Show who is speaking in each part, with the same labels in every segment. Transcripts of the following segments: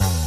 Speaker 1: Mm-hmm.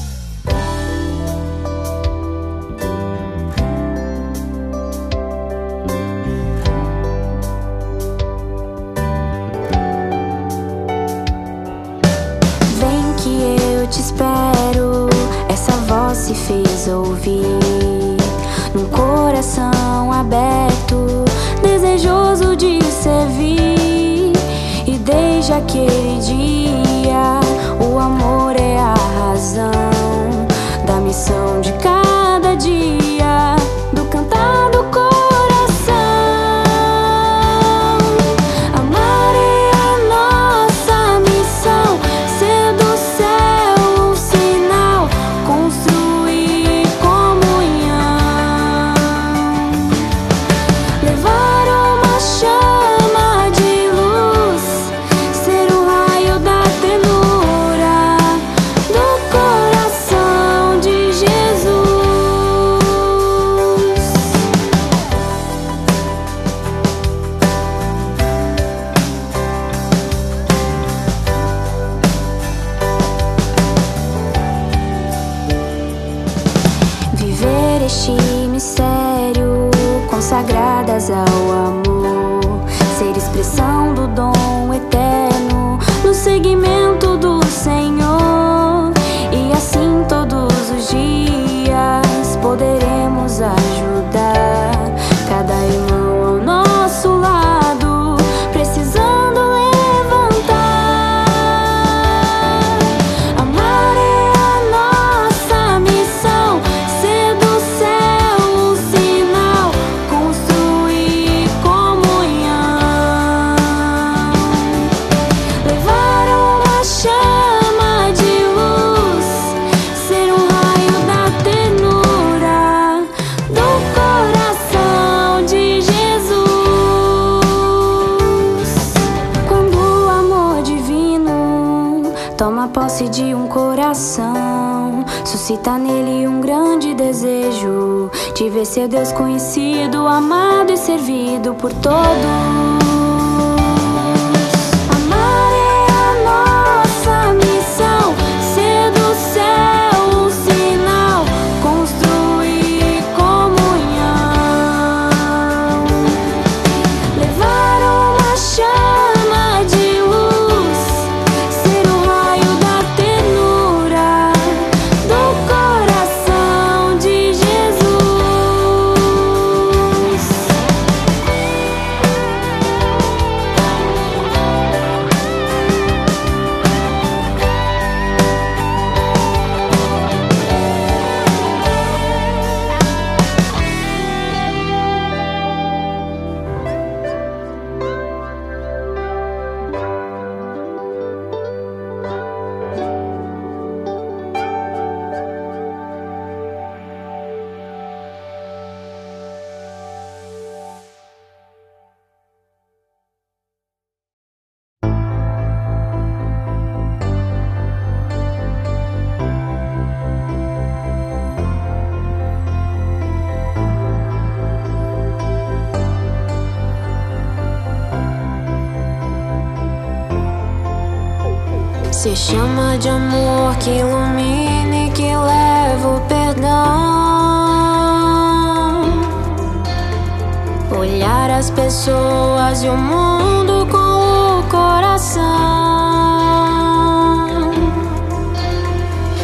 Speaker 1: este mistério, consagradas ao amor, ser expressão do dom eterno no segmento. Suscita nele um grande desejo de ver ser conhecido, amado e servido por todos. se chama de amor que ilumina e que leva o perdão. Olhar as pessoas e o mundo com o coração.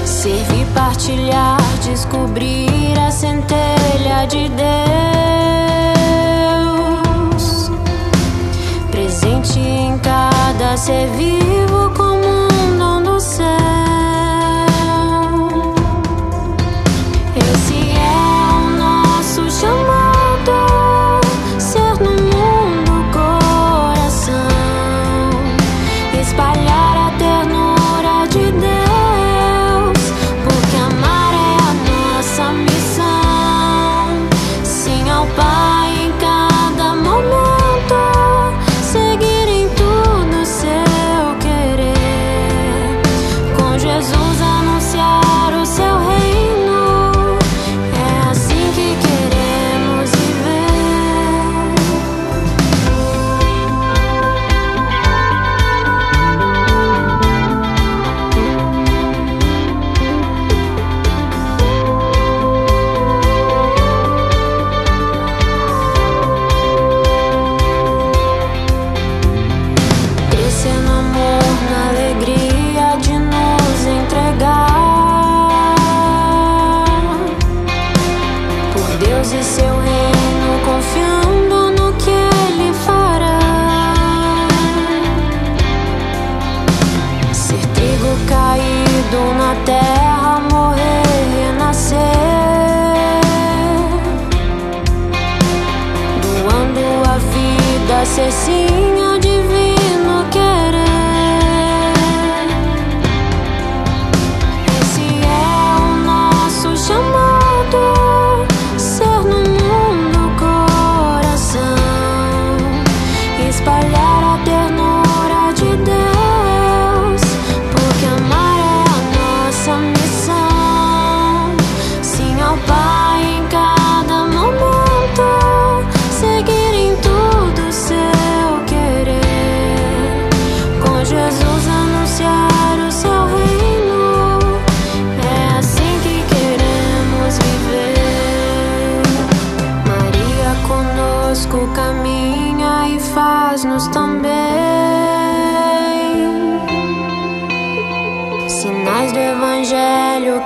Speaker 1: Servir, partilhar, descobrir a centelha de Deus. Presente em cada ser vivo com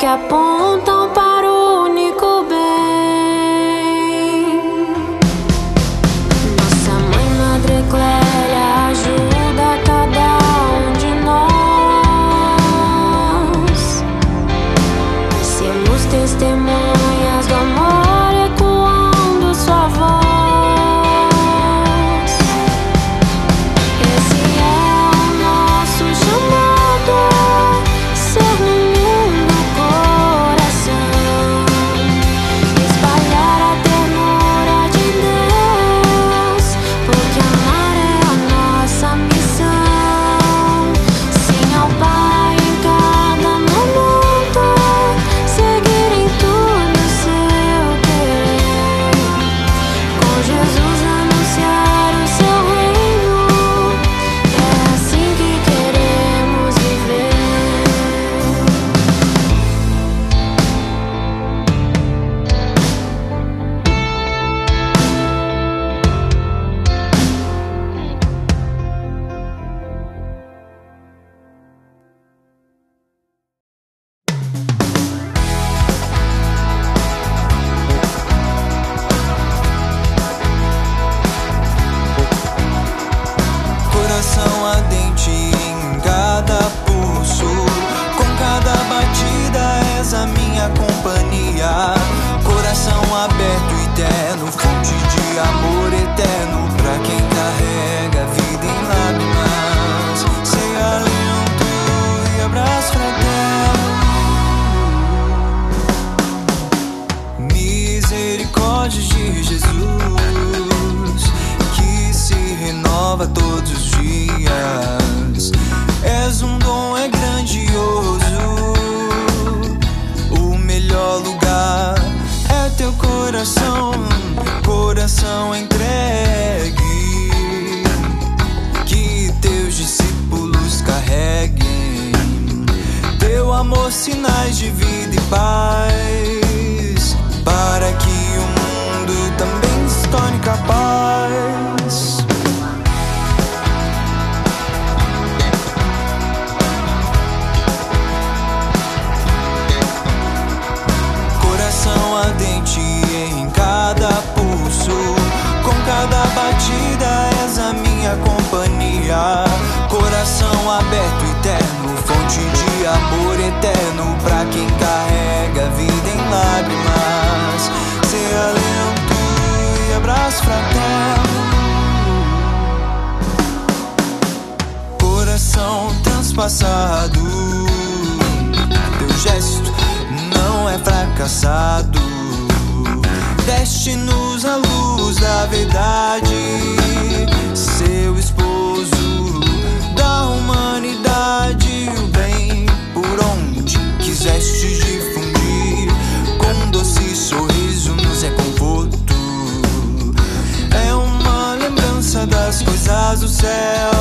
Speaker 1: à penser. coração entregue, que
Speaker 2: teus discípulos carreguem teu amor, sinais de vida e paz, para que o mundo também se torne capaz. aberto eterno, fonte de amor eterno pra quem carrega a vida em lágrimas. Se alento e abraço fraterno. Coração transpassado, teu gesto não é fracassado. Deste-nos a luz da verdade o céu.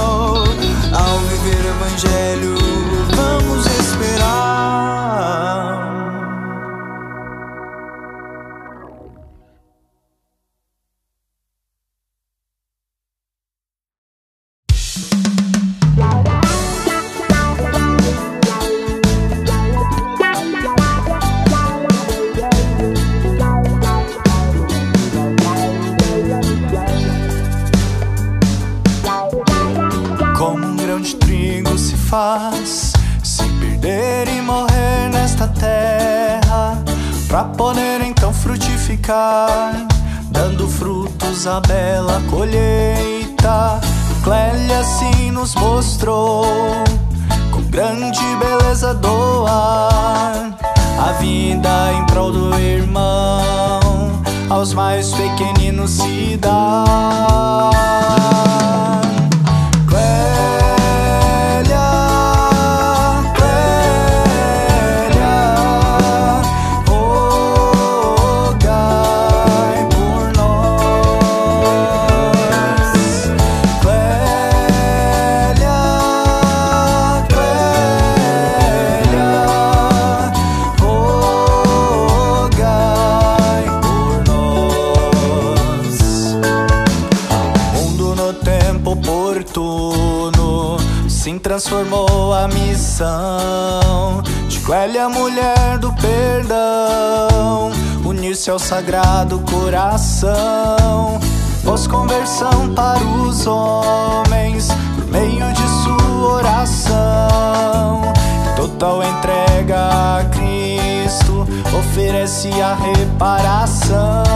Speaker 2: Unir-se ao sagrado coração. Pôs conversão para os homens por meio de sua oração. Total entrega a Cristo oferece a reparação.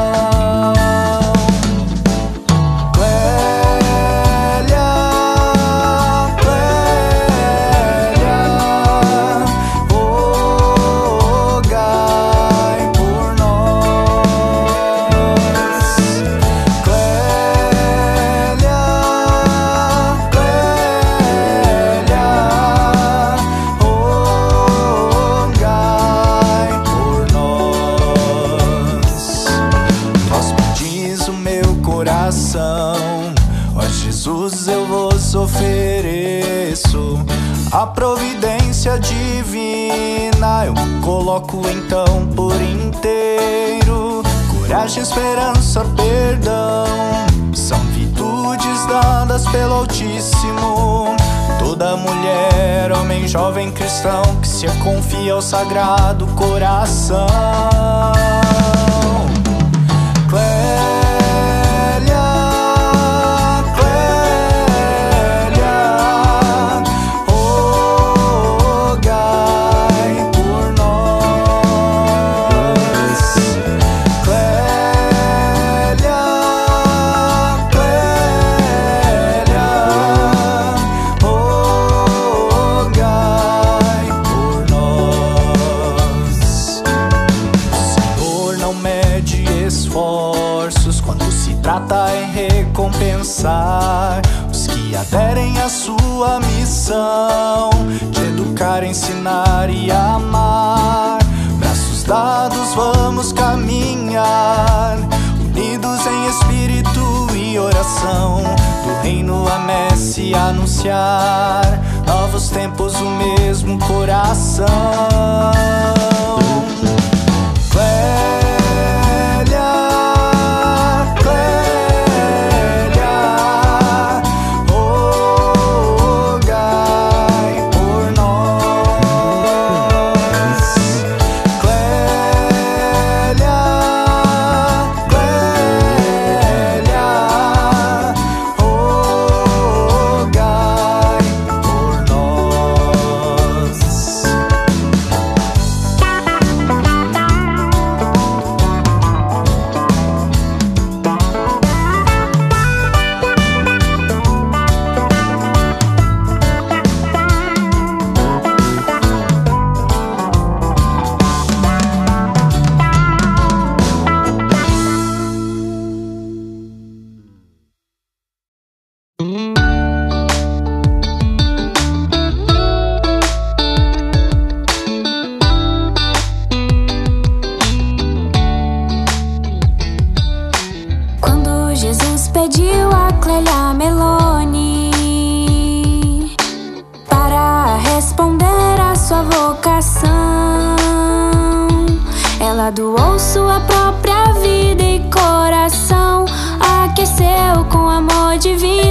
Speaker 2: Providência divina eu coloco então por inteiro. Coragem, esperança, perdão são virtudes dadas pelo Altíssimo. Toda mulher, homem, jovem cristão que se confia
Speaker 3: ao sagrado coração. Do reino a messe anunciar, novos tempos, o mesmo coração. Diferente.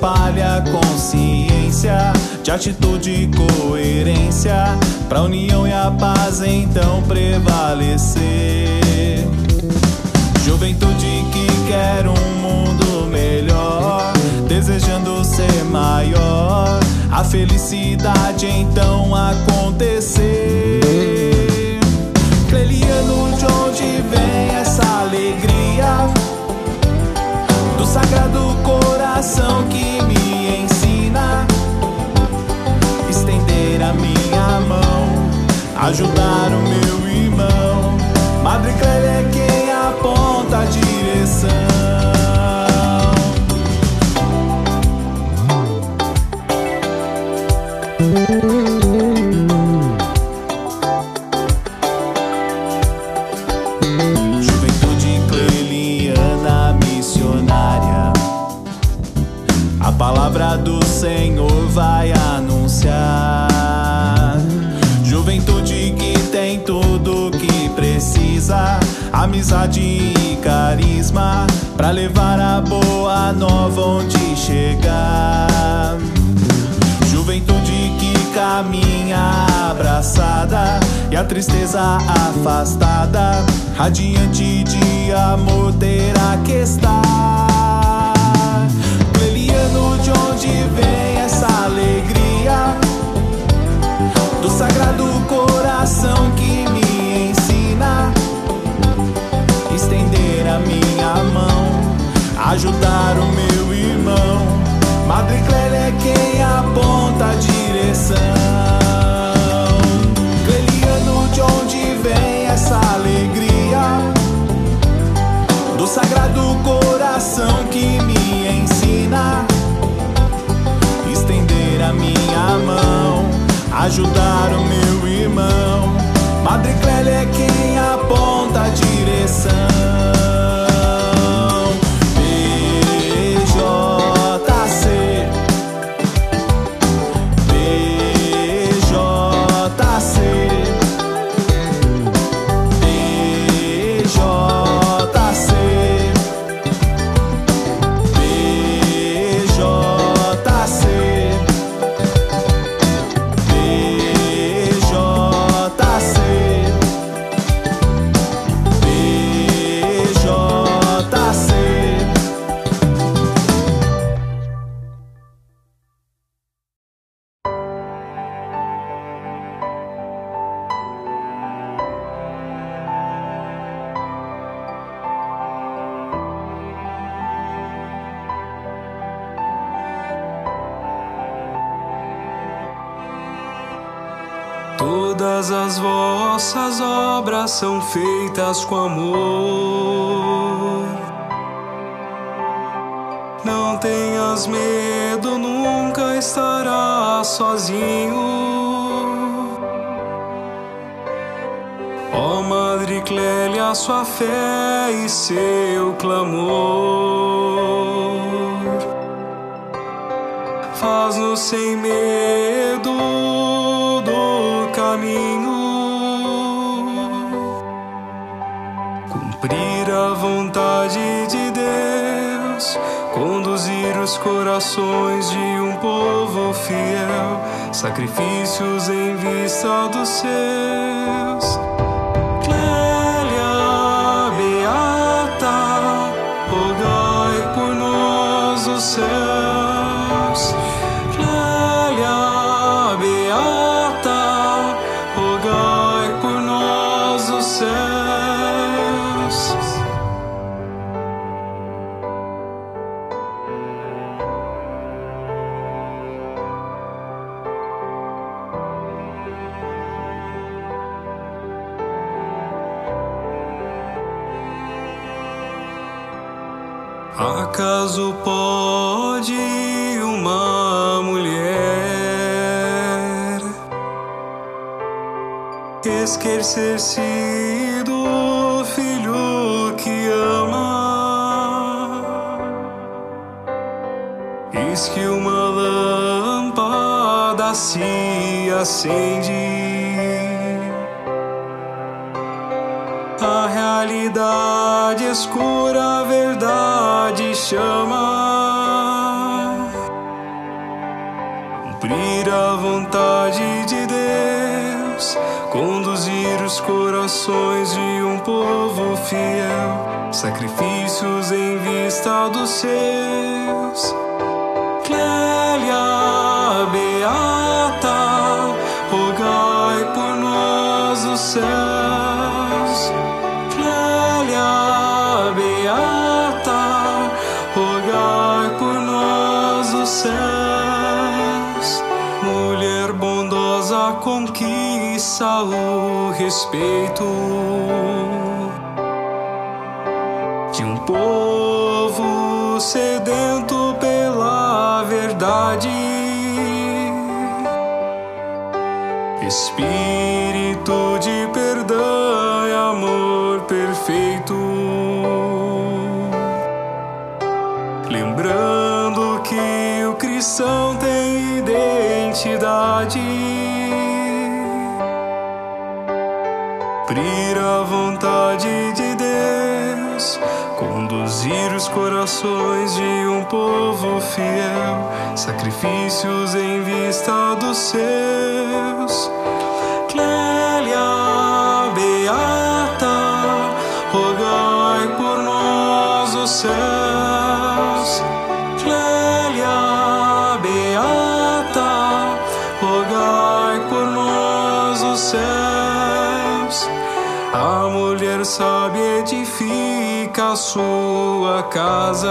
Speaker 3: espalha consciência de atitude e coerência pra união e a paz então prevalecer. Juventude que quer um mundo melhor, desejando ser maior, a felicidade então acontecer. Cleliano, de onde vem essa alegria? sagrado coração que me ensina estender a minha mão, ajudar o meu irmão. Madre Clélia é quem aponta a direção. A palavra do Senhor vai anunciar. Juventude que tem
Speaker 4: tudo que precisa, amizade e carisma para levar a boa nova onde chegar. Juventude que caminha abraçada e a tristeza afastada, radiante de amor terá que estar. do sagrado coração que me ensina estender a minha mão, ajudar o meu irmão. Madre Clélia é quem aponta a direção. Cleliano, de onde vem essa alegria? Do sagrado coração que me ensina estender a minha mão ajudar o meu irmão. Madre Clélia é quem aponta a
Speaker 5: direção. são feitas com amor. Não tenhas medo, nunca estarás sozinho. Ó oh, Madre Clélia, sua fé e seu clamor. Faz-nos sem medo conduzir os corações de um povo fiel, sacrifícios em vista dos seus. Esquecer-se do filho que ama? Eis que uma lâmpada se acende. A realidade escura, a verdade chama. Cumprir a vontade de Deus, conduzir os corações de um povo fiel, sacrifícios em vista dos seus. Conquista o respeito de um povo sedento pela verdade. Espírito de perdão e amor perfeito. Lembrando que o cristão tem identidade. Conduzir os corações de um povo fiel, sacrifícios em vista dos seus. Sua casa.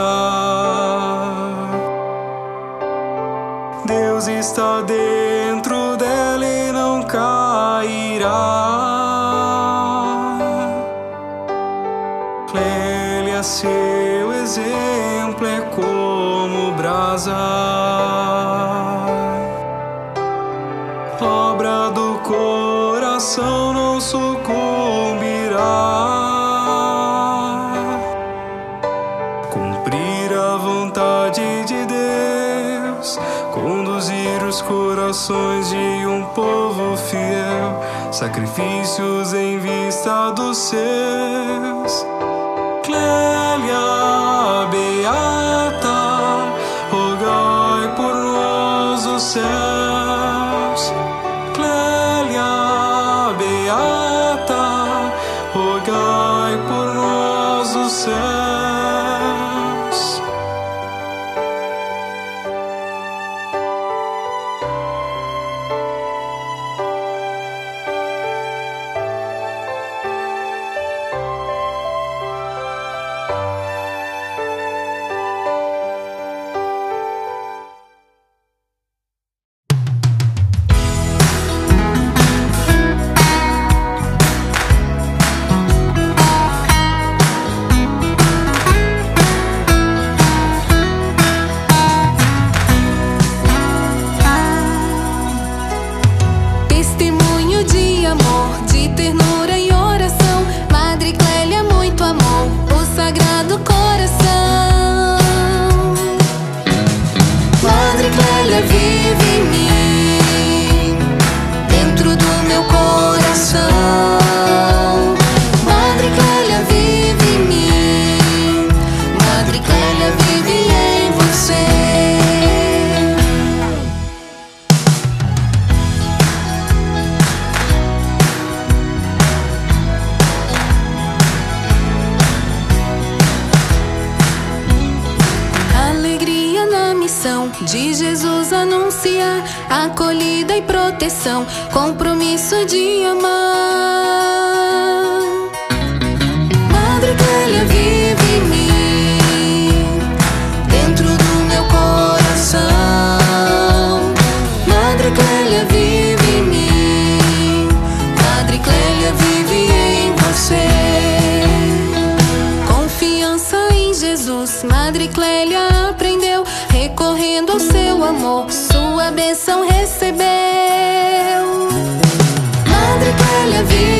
Speaker 5: Deus está dentro dela e não cairá. Clélia, seu exemplo é como brasa, de um povo fiel, sacrifícios em vista dos seus. Clélia Beata, rogai por nós os céus.
Speaker 2: Proteção, Madre Clélia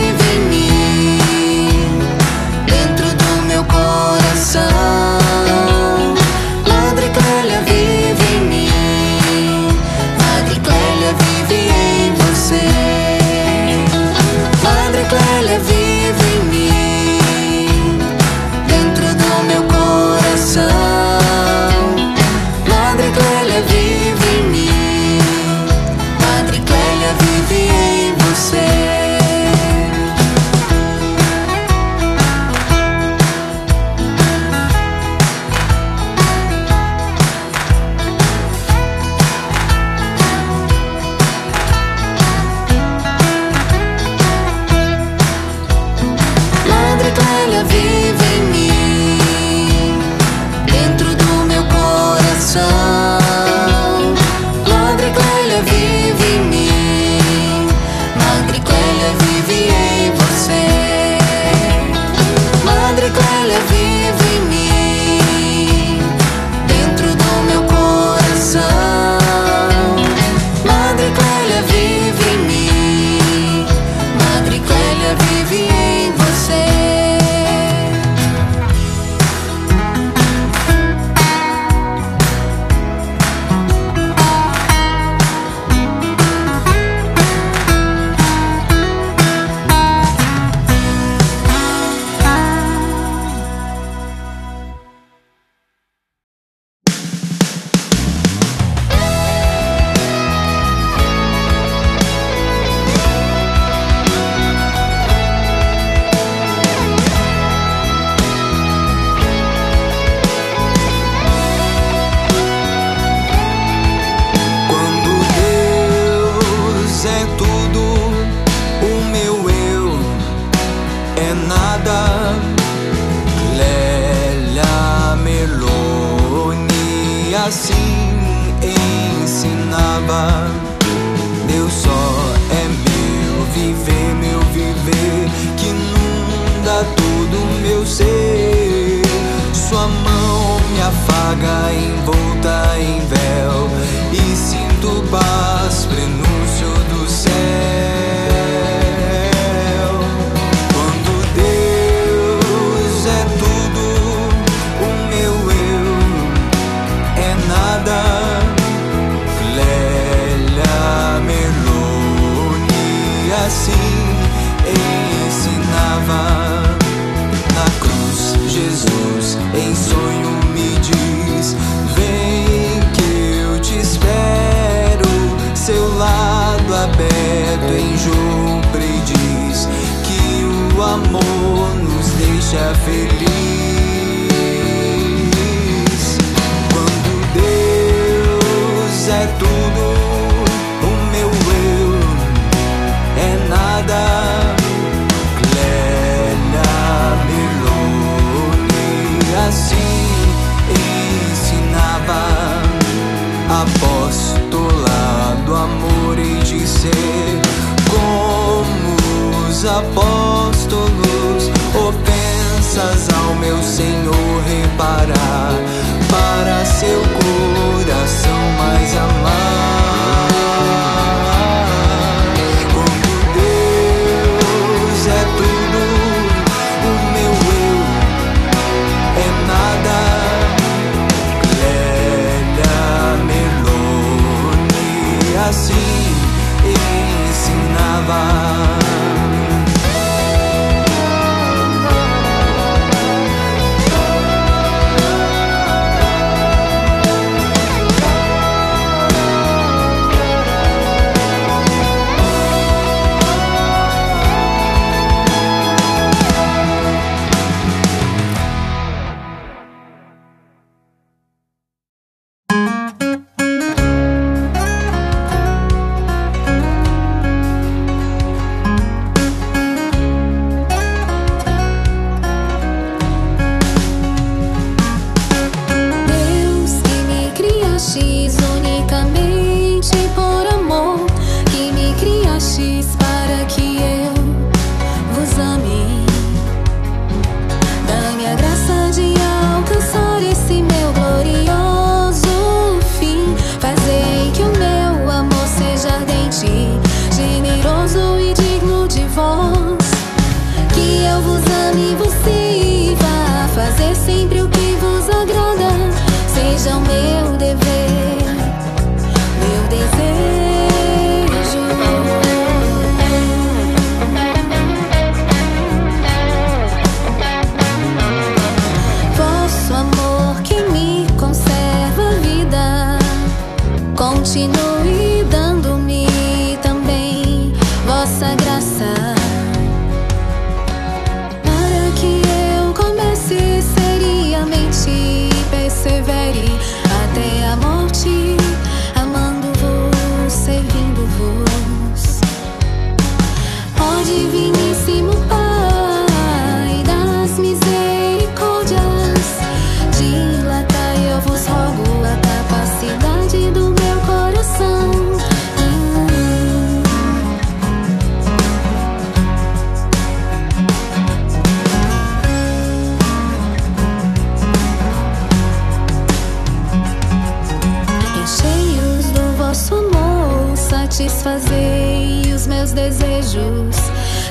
Speaker 2: satisfazei os meus desejos,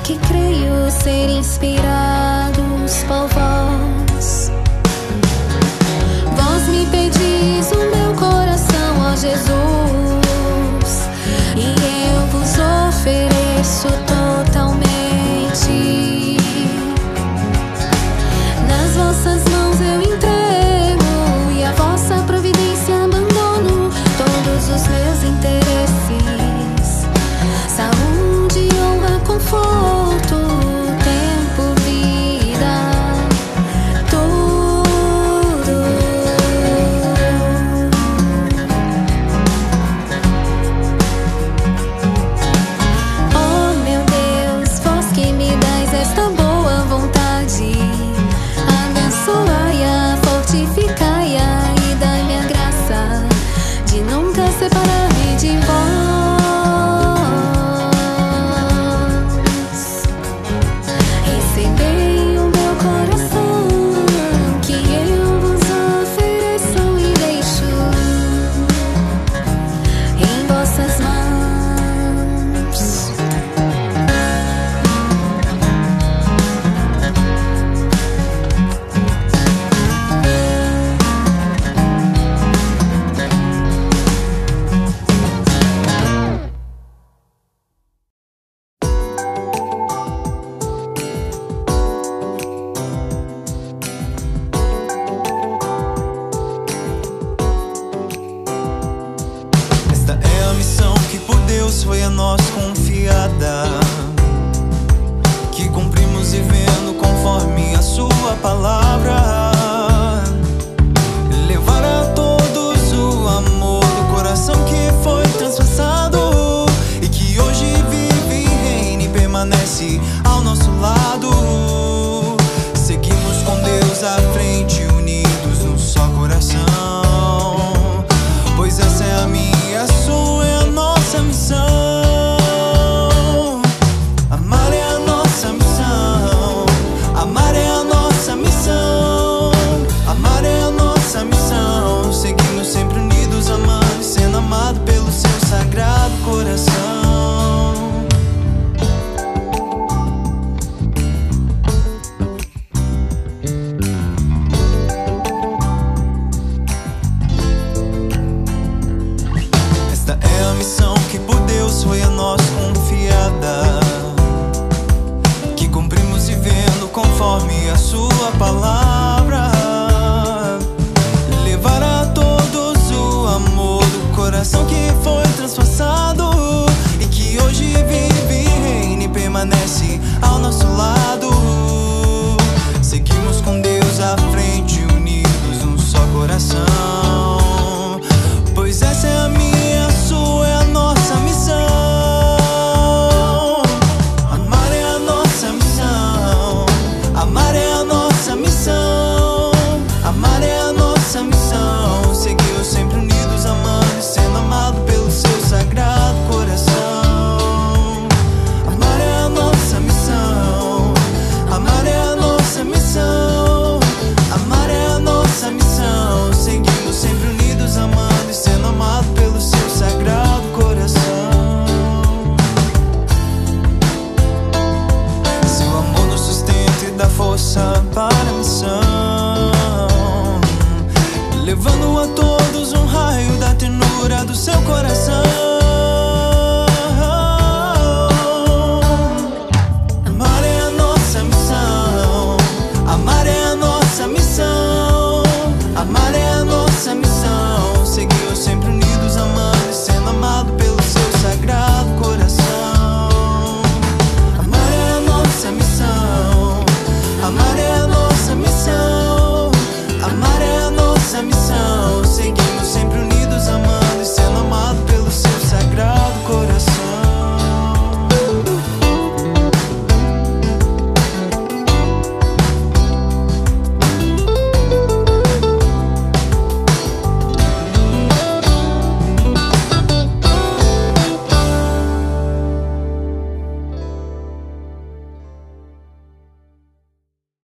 Speaker 2: que creio ser inspirados por vós. Vós me pedis o meu coração, ó Jesus.